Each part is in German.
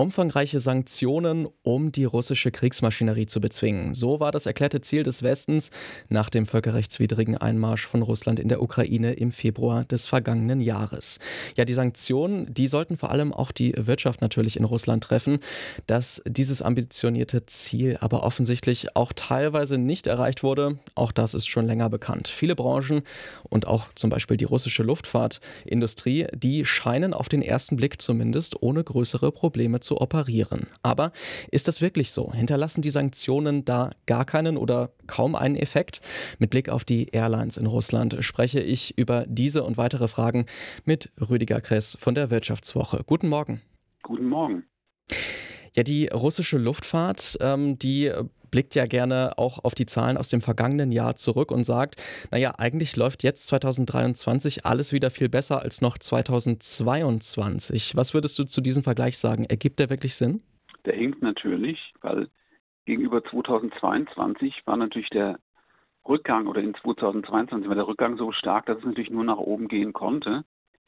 umfangreiche Sanktionen, um die russische Kriegsmaschinerie zu bezwingen. So war das erklärte Ziel des Westens nach dem völkerrechtswidrigen Einmarsch von Russland in der Ukraine im Februar des vergangenen Jahres. Ja, die Sanktionen, die sollten vor allem auch die Wirtschaft natürlich in Russland treffen. Dass dieses ambitionierte Ziel aber offensichtlich auch teilweise nicht erreicht wurde, auch das ist schon länger bekannt. Viele Branchen und auch zum Beispiel die russische Luftfahrtindustrie, die scheinen auf den ersten Blick zumindest ohne größere Probleme zu zu operieren. Aber ist das wirklich so? Hinterlassen die Sanktionen da gar keinen oder kaum einen Effekt? Mit Blick auf die Airlines in Russland spreche ich über diese und weitere Fragen mit Rüdiger Kress von der Wirtschaftswoche. Guten Morgen. Guten Morgen. Ja, die russische Luftfahrt, ähm, die blickt ja gerne auch auf die Zahlen aus dem vergangenen Jahr zurück und sagt, naja, eigentlich läuft jetzt 2023 alles wieder viel besser als noch 2022. Was würdest du zu diesem Vergleich sagen? Ergibt der wirklich Sinn? Der hinkt natürlich, weil gegenüber 2022 war natürlich der Rückgang oder in 2022 war der Rückgang so stark, dass es natürlich nur nach oben gehen konnte.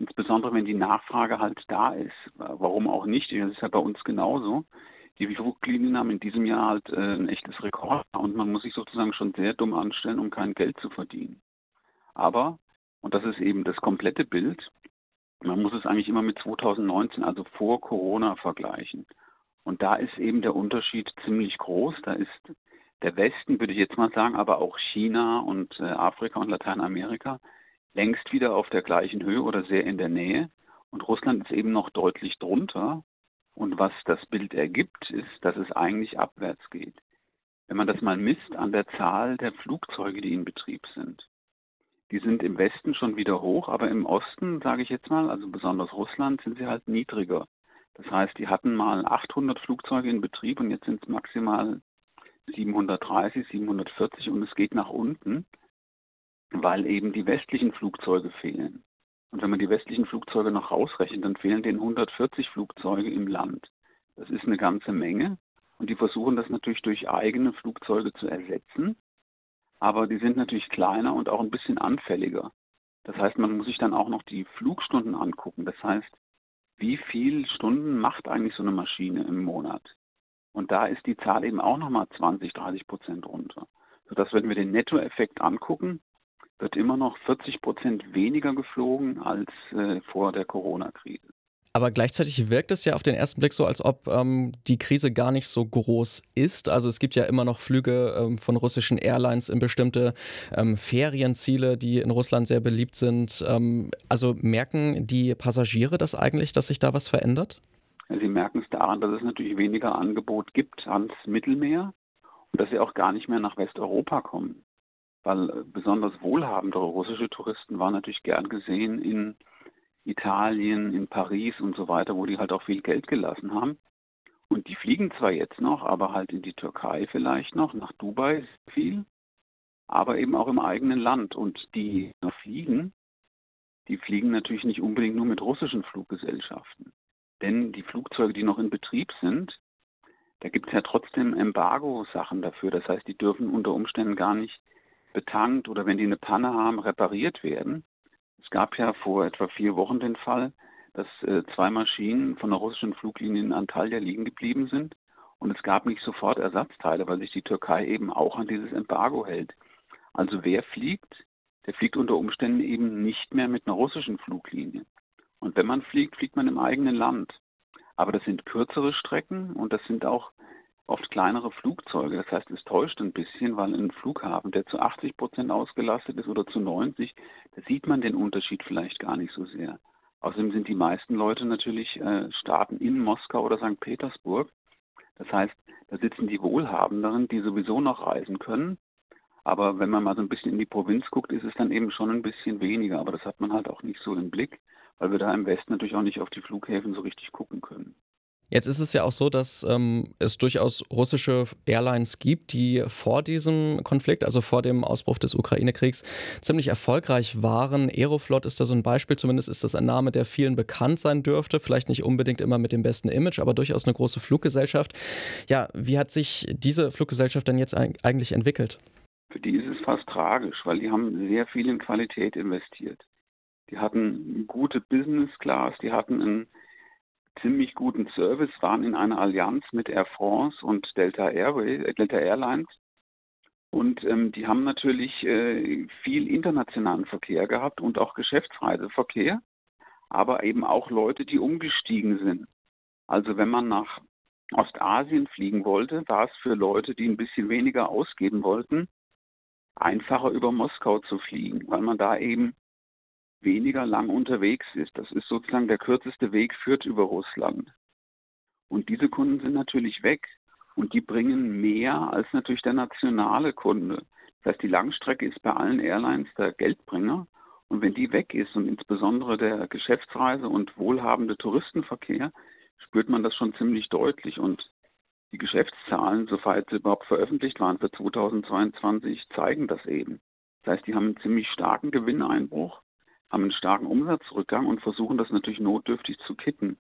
Insbesondere wenn die Nachfrage halt da ist. Warum auch nicht? Das ist ja bei uns genauso die Fluglinien haben in diesem Jahr halt äh, ein echtes Rekord und man muss sich sozusagen schon sehr dumm anstellen, um kein Geld zu verdienen. Aber, und das ist eben das komplette Bild, man muss es eigentlich immer mit 2019, also vor Corona, vergleichen. Und da ist eben der Unterschied ziemlich groß. Da ist der Westen, würde ich jetzt mal sagen, aber auch China und äh, Afrika und Lateinamerika längst wieder auf der gleichen Höhe oder sehr in der Nähe. Und Russland ist eben noch deutlich drunter. Und was das Bild ergibt, ist, dass es eigentlich abwärts geht. Wenn man das mal misst an der Zahl der Flugzeuge, die in Betrieb sind. Die sind im Westen schon wieder hoch, aber im Osten, sage ich jetzt mal, also besonders Russland, sind sie halt niedriger. Das heißt, die hatten mal 800 Flugzeuge in Betrieb und jetzt sind es maximal 730, 740 und es geht nach unten, weil eben die westlichen Flugzeuge fehlen. Und wenn man die westlichen Flugzeuge noch rausrechnet, dann fehlen denen 140 Flugzeuge im Land. Das ist eine ganze Menge. Und die versuchen das natürlich durch eigene Flugzeuge zu ersetzen. Aber die sind natürlich kleiner und auch ein bisschen anfälliger. Das heißt, man muss sich dann auch noch die Flugstunden angucken. Das heißt, wie viele Stunden macht eigentlich so eine Maschine im Monat? Und da ist die Zahl eben auch nochmal 20, 30 Prozent runter. Sodass, wenn wir den Nettoeffekt angucken, wird immer noch 40 Prozent weniger geflogen als äh, vor der Corona-Krise. Aber gleichzeitig wirkt es ja auf den ersten Blick so, als ob ähm, die Krise gar nicht so groß ist. Also es gibt ja immer noch Flüge ähm, von russischen Airlines in bestimmte ähm, Ferienziele, die in Russland sehr beliebt sind. Ähm, also merken die Passagiere das eigentlich, dass sich da was verändert? Sie merken es daran, dass es natürlich weniger Angebot gibt ans Mittelmeer und dass sie auch gar nicht mehr nach Westeuropa kommen weil äh, besonders wohlhabendere russische Touristen waren natürlich gern gesehen in Italien, in Paris und so weiter, wo die halt auch viel Geld gelassen haben. Und die fliegen zwar jetzt noch, aber halt in die Türkei vielleicht noch, nach Dubai viel, aber eben auch im eigenen Land. Und die noch fliegen, die fliegen natürlich nicht unbedingt nur mit russischen Fluggesellschaften. Denn die Flugzeuge, die noch in Betrieb sind, da gibt es ja trotzdem Embargo-Sachen dafür. Das heißt, die dürfen unter Umständen gar nicht betankt oder wenn die eine Panne haben, repariert werden. Es gab ja vor etwa vier Wochen den Fall, dass äh, zwei Maschinen von der russischen Fluglinie in Antalya liegen geblieben sind und es gab nicht sofort Ersatzteile, weil sich die Türkei eben auch an dieses Embargo hält. Also wer fliegt, der fliegt unter Umständen eben nicht mehr mit einer russischen Fluglinie. Und wenn man fliegt, fliegt man im eigenen Land. Aber das sind kürzere Strecken und das sind auch oft kleinere Flugzeuge. Das heißt, es täuscht ein bisschen, weil ein Flughafen, der zu 80 Prozent ausgelastet ist oder zu 90, da sieht man den Unterschied vielleicht gar nicht so sehr. Außerdem sind die meisten Leute natürlich äh, Staaten in Moskau oder St. Petersburg. Das heißt, da sitzen die Wohlhabenderen, die sowieso noch reisen können. Aber wenn man mal so ein bisschen in die Provinz guckt, ist es dann eben schon ein bisschen weniger. Aber das hat man halt auch nicht so im Blick, weil wir da im Westen natürlich auch nicht auf die Flughäfen so richtig gucken können. Jetzt ist es ja auch so, dass ähm, es durchaus russische Airlines gibt, die vor diesem Konflikt, also vor dem Ausbruch des Ukraine-Kriegs, ziemlich erfolgreich waren. Aeroflot ist da so ein Beispiel, zumindest ist das ein Name, der vielen bekannt sein dürfte. Vielleicht nicht unbedingt immer mit dem besten Image, aber durchaus eine große Fluggesellschaft. Ja, wie hat sich diese Fluggesellschaft denn jetzt eigentlich entwickelt? Für die ist es fast tragisch, weil die haben sehr viel in Qualität investiert. Die hatten gute Business Class, die hatten einen ziemlich guten Service, waren in einer Allianz mit Air France und Delta Airways, äh, Delta Airlines. Und ähm, die haben natürlich äh, viel internationalen Verkehr gehabt und auch Geschäftsreiseverkehr, aber eben auch Leute, die umgestiegen sind. Also wenn man nach Ostasien fliegen wollte, war es für Leute, die ein bisschen weniger ausgeben wollten, einfacher über Moskau zu fliegen, weil man da eben weniger lang unterwegs ist. Das ist sozusagen der kürzeste Weg, führt über Russland. Und diese Kunden sind natürlich weg und die bringen mehr als natürlich der nationale Kunde. Das heißt, die Langstrecke ist bei allen Airlines der Geldbringer. Und wenn die weg ist und insbesondere der Geschäftsreise und wohlhabende Touristenverkehr, spürt man das schon ziemlich deutlich. Und die Geschäftszahlen, soweit sie überhaupt veröffentlicht waren für 2022, zeigen das eben. Das heißt, die haben einen ziemlich starken Gewinneinbruch haben einen starken Umsatzrückgang und versuchen das natürlich notdürftig zu kitten.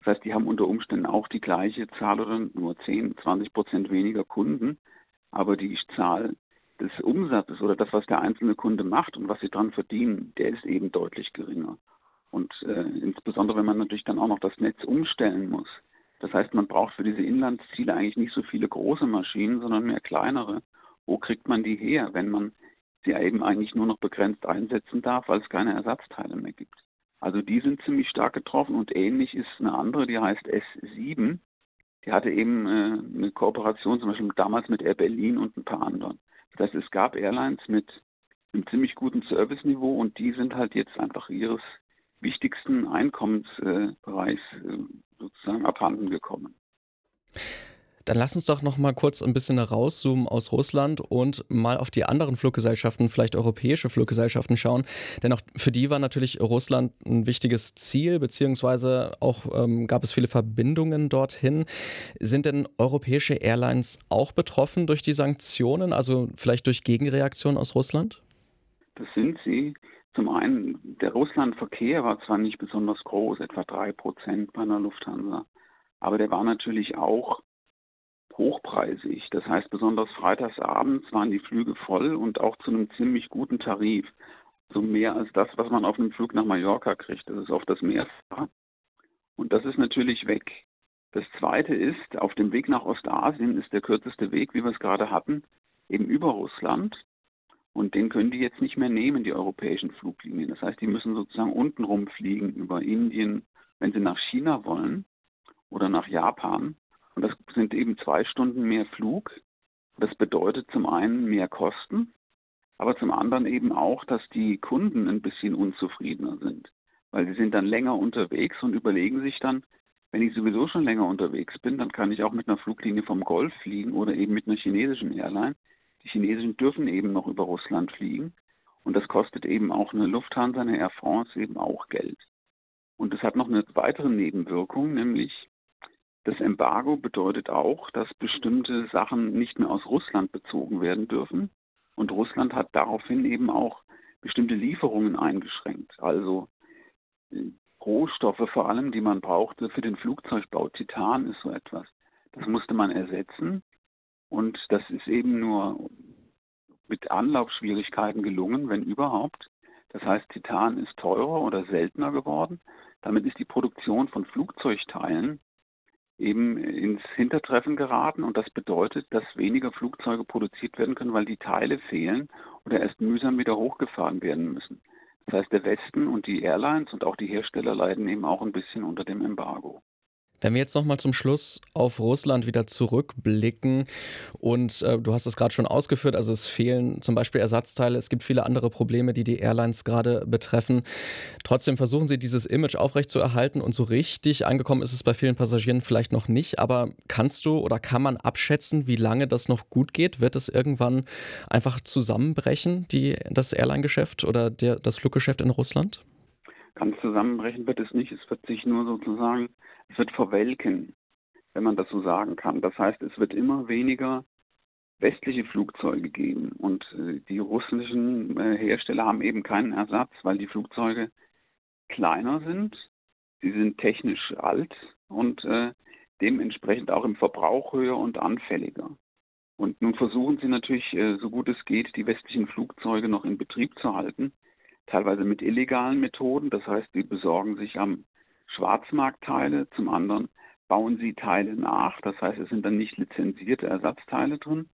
Das heißt, die haben unter Umständen auch die gleiche Zahl oder nur 10, 20 Prozent weniger Kunden, aber die Zahl des Umsatzes oder das, was der einzelne Kunde macht und was sie dran verdienen, der ist eben deutlich geringer. Und äh, insbesondere, wenn man natürlich dann auch noch das Netz umstellen muss. Das heißt, man braucht für diese Inlandsziele eigentlich nicht so viele große Maschinen, sondern mehr kleinere. Wo kriegt man die her, wenn man sie eben eigentlich nur noch begrenzt einsetzen darf, weil es keine Ersatzteile mehr gibt. Also die sind ziemlich stark getroffen und ähnlich ist eine andere, die heißt S7. Die hatte eben äh, eine Kooperation zum Beispiel damals mit Air Berlin und ein paar anderen. Das heißt, es gab Airlines mit einem ziemlich guten Serviceniveau und die sind halt jetzt einfach ihres wichtigsten Einkommensbereichs äh, sozusagen abhanden gekommen. Dann lass uns doch noch mal kurz ein bisschen rauszoomen aus Russland und mal auf die anderen Fluggesellschaften, vielleicht europäische Fluggesellschaften schauen. Denn auch für die war natürlich Russland ein wichtiges Ziel, beziehungsweise auch ähm, gab es viele Verbindungen dorthin. Sind denn europäische Airlines auch betroffen durch die Sanktionen, also vielleicht durch Gegenreaktionen aus Russland? Das sind sie. Zum einen, der Russlandverkehr war zwar nicht besonders groß, etwa drei Prozent bei einer Lufthansa, aber der war natürlich auch hochpreisig. Das heißt, besonders freitagsabends waren die Flüge voll und auch zu einem ziemlich guten Tarif. So mehr als das, was man auf einem Flug nach Mallorca kriegt. Das ist oft das Mehrfache. Und das ist natürlich weg. Das zweite ist, auf dem Weg nach Ostasien ist der kürzeste Weg, wie wir es gerade hatten, eben über Russland. Und den können die jetzt nicht mehr nehmen, die europäischen Fluglinien. Das heißt, die müssen sozusagen untenrum fliegen über Indien, wenn sie nach China wollen oder nach Japan. Und das sind eben zwei Stunden mehr Flug. Das bedeutet zum einen mehr Kosten, aber zum anderen eben auch, dass die Kunden ein bisschen unzufriedener sind, weil sie sind dann länger unterwegs und überlegen sich dann, wenn ich sowieso schon länger unterwegs bin, dann kann ich auch mit einer Fluglinie vom Golf fliegen oder eben mit einer chinesischen Airline. Die chinesischen dürfen eben noch über Russland fliegen und das kostet eben auch eine Lufthansa, eine Air France eben auch Geld. Und es hat noch eine weitere Nebenwirkung, nämlich das Embargo bedeutet auch, dass bestimmte Sachen nicht mehr aus Russland bezogen werden dürfen. Und Russland hat daraufhin eben auch bestimmte Lieferungen eingeschränkt. Also äh, Rohstoffe vor allem, die man brauchte für den Flugzeugbau. Titan ist so etwas. Das musste man ersetzen. Und das ist eben nur mit Anlaufschwierigkeiten gelungen, wenn überhaupt. Das heißt, Titan ist teurer oder seltener geworden. Damit ist die Produktion von Flugzeugteilen eben ins Hintertreffen geraten und das bedeutet, dass weniger Flugzeuge produziert werden können, weil die Teile fehlen oder erst mühsam wieder hochgefahren werden müssen. Das heißt, der Westen und die Airlines und auch die Hersteller leiden eben auch ein bisschen unter dem Embargo. Wenn wir jetzt nochmal zum Schluss auf Russland wieder zurückblicken und äh, du hast es gerade schon ausgeführt, also es fehlen zum Beispiel Ersatzteile, es gibt viele andere Probleme, die die Airlines gerade betreffen. Trotzdem versuchen sie dieses Image aufrechtzuerhalten und so richtig angekommen ist es bei vielen Passagieren vielleicht noch nicht, aber kannst du oder kann man abschätzen, wie lange das noch gut geht? Wird es irgendwann einfach zusammenbrechen, die, das Airline-Geschäft oder der, das Fluggeschäft in Russland? Ganz zusammenbrechen wird es nicht. Es wird sich nur sozusagen es wird verwelken, wenn man das so sagen kann. Das heißt, es wird immer weniger westliche Flugzeuge geben und äh, die russischen äh, Hersteller haben eben keinen Ersatz, weil die Flugzeuge kleiner sind, sie sind technisch alt und äh, dementsprechend auch im Verbrauch höher und anfälliger. Und nun versuchen sie natürlich, so gut es geht, die westlichen Flugzeuge noch in Betrieb zu halten. Teilweise mit illegalen Methoden. Das heißt, sie besorgen sich am Schwarzmarkt Teile. Zum anderen bauen sie Teile nach. Das heißt, es sind dann nicht lizenzierte Ersatzteile drin.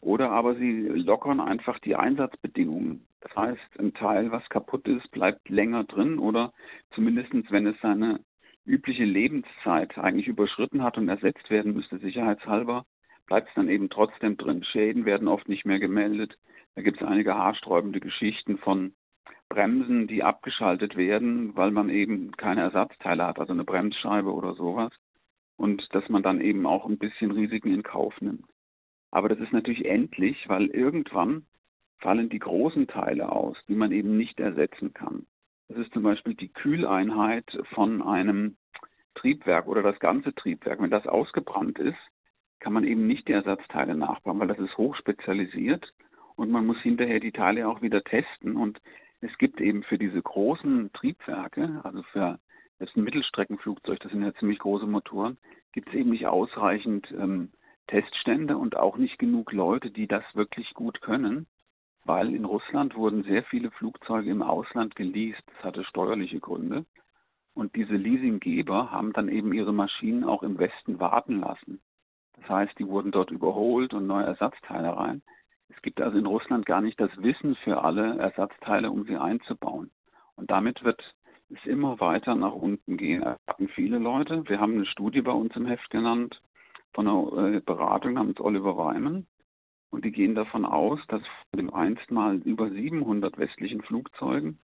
Oder aber sie lockern einfach die Einsatzbedingungen. Das heißt, ein Teil, was kaputt ist, bleibt länger drin oder zumindest wenn es seine übliche Lebenszeit eigentlich überschritten hat und ersetzt werden müsste, sicherheitshalber, bleibt es dann eben trotzdem drin. Schäden werden oft nicht mehr gemeldet. Da gibt es einige haarsträubende Geschichten von Bremsen, die abgeschaltet werden, weil man eben keine Ersatzteile hat, also eine Bremsscheibe oder sowas. Und dass man dann eben auch ein bisschen Risiken in Kauf nimmt. Aber das ist natürlich endlich, weil irgendwann fallen die großen Teile aus, die man eben nicht ersetzen kann. Das ist zum Beispiel die Kühleinheit von einem Triebwerk oder das ganze Triebwerk. Wenn das ausgebrannt ist, kann man eben nicht die Ersatzteile nachbauen, weil das ist hochspezialisiert und man muss hinterher die Teile auch wieder testen. Und es gibt eben für diese großen Triebwerke, also für jetzt ein Mittelstreckenflugzeug, das sind ja ziemlich große Motoren, gibt es eben nicht ausreichend ähm, Teststände und auch nicht genug Leute, die das wirklich gut können, weil in Russland wurden sehr viele Flugzeuge im Ausland geleast. Das hatte steuerliche Gründe. Und diese Leasinggeber haben dann eben ihre Maschinen auch im Westen warten lassen. Das heißt, die wurden dort überholt und neue Ersatzteile rein. Es gibt also in Russland gar nicht das Wissen für alle Ersatzteile, um sie einzubauen. Und damit wird es immer weiter nach unten gehen. Hatten viele Leute. Wir haben eine Studie bei uns im Heft genannt von einer äh, Beratung namens Oliver Weimann. Und die gehen davon aus, dass von den einstmal über 700 westlichen Flugzeugen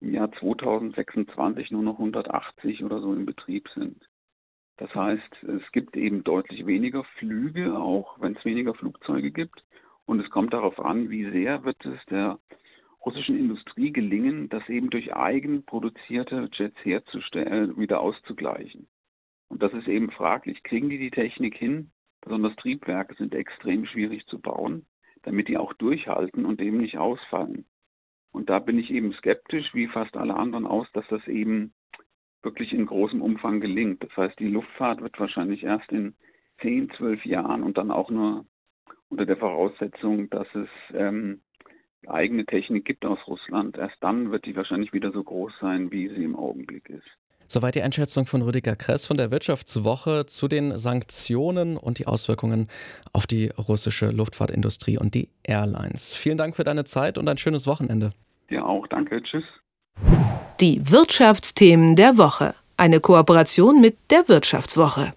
im Jahr 2026 nur noch 180 oder so in Betrieb sind. Das heißt, es gibt eben deutlich weniger Flüge, auch wenn es weniger Flugzeuge gibt. Und es kommt darauf an, wie sehr wird es der russischen Industrie gelingen, das eben durch eigen produzierte Jets herzustellen, wieder auszugleichen. Und das ist eben fraglich. Kriegen die die Technik hin? Besonders Triebwerke sind extrem schwierig zu bauen, damit die auch durchhalten und eben nicht ausfallen. Und da bin ich eben skeptisch, wie fast alle anderen aus, dass das eben wirklich in großem Umfang gelingt. Das heißt, die Luftfahrt wird wahrscheinlich erst in 10, 12 Jahren und dann auch nur unter der Voraussetzung, dass es ähm, eigene Technik gibt aus Russland. Erst dann wird die wahrscheinlich wieder so groß sein, wie sie im Augenblick ist. Soweit die Einschätzung von Rüdiger Kress von der Wirtschaftswoche zu den Sanktionen und die Auswirkungen auf die russische Luftfahrtindustrie und die Airlines. Vielen Dank für deine Zeit und ein schönes Wochenende. Ja, auch danke. Tschüss. Die Wirtschaftsthemen der Woche. Eine Kooperation mit der Wirtschaftswoche.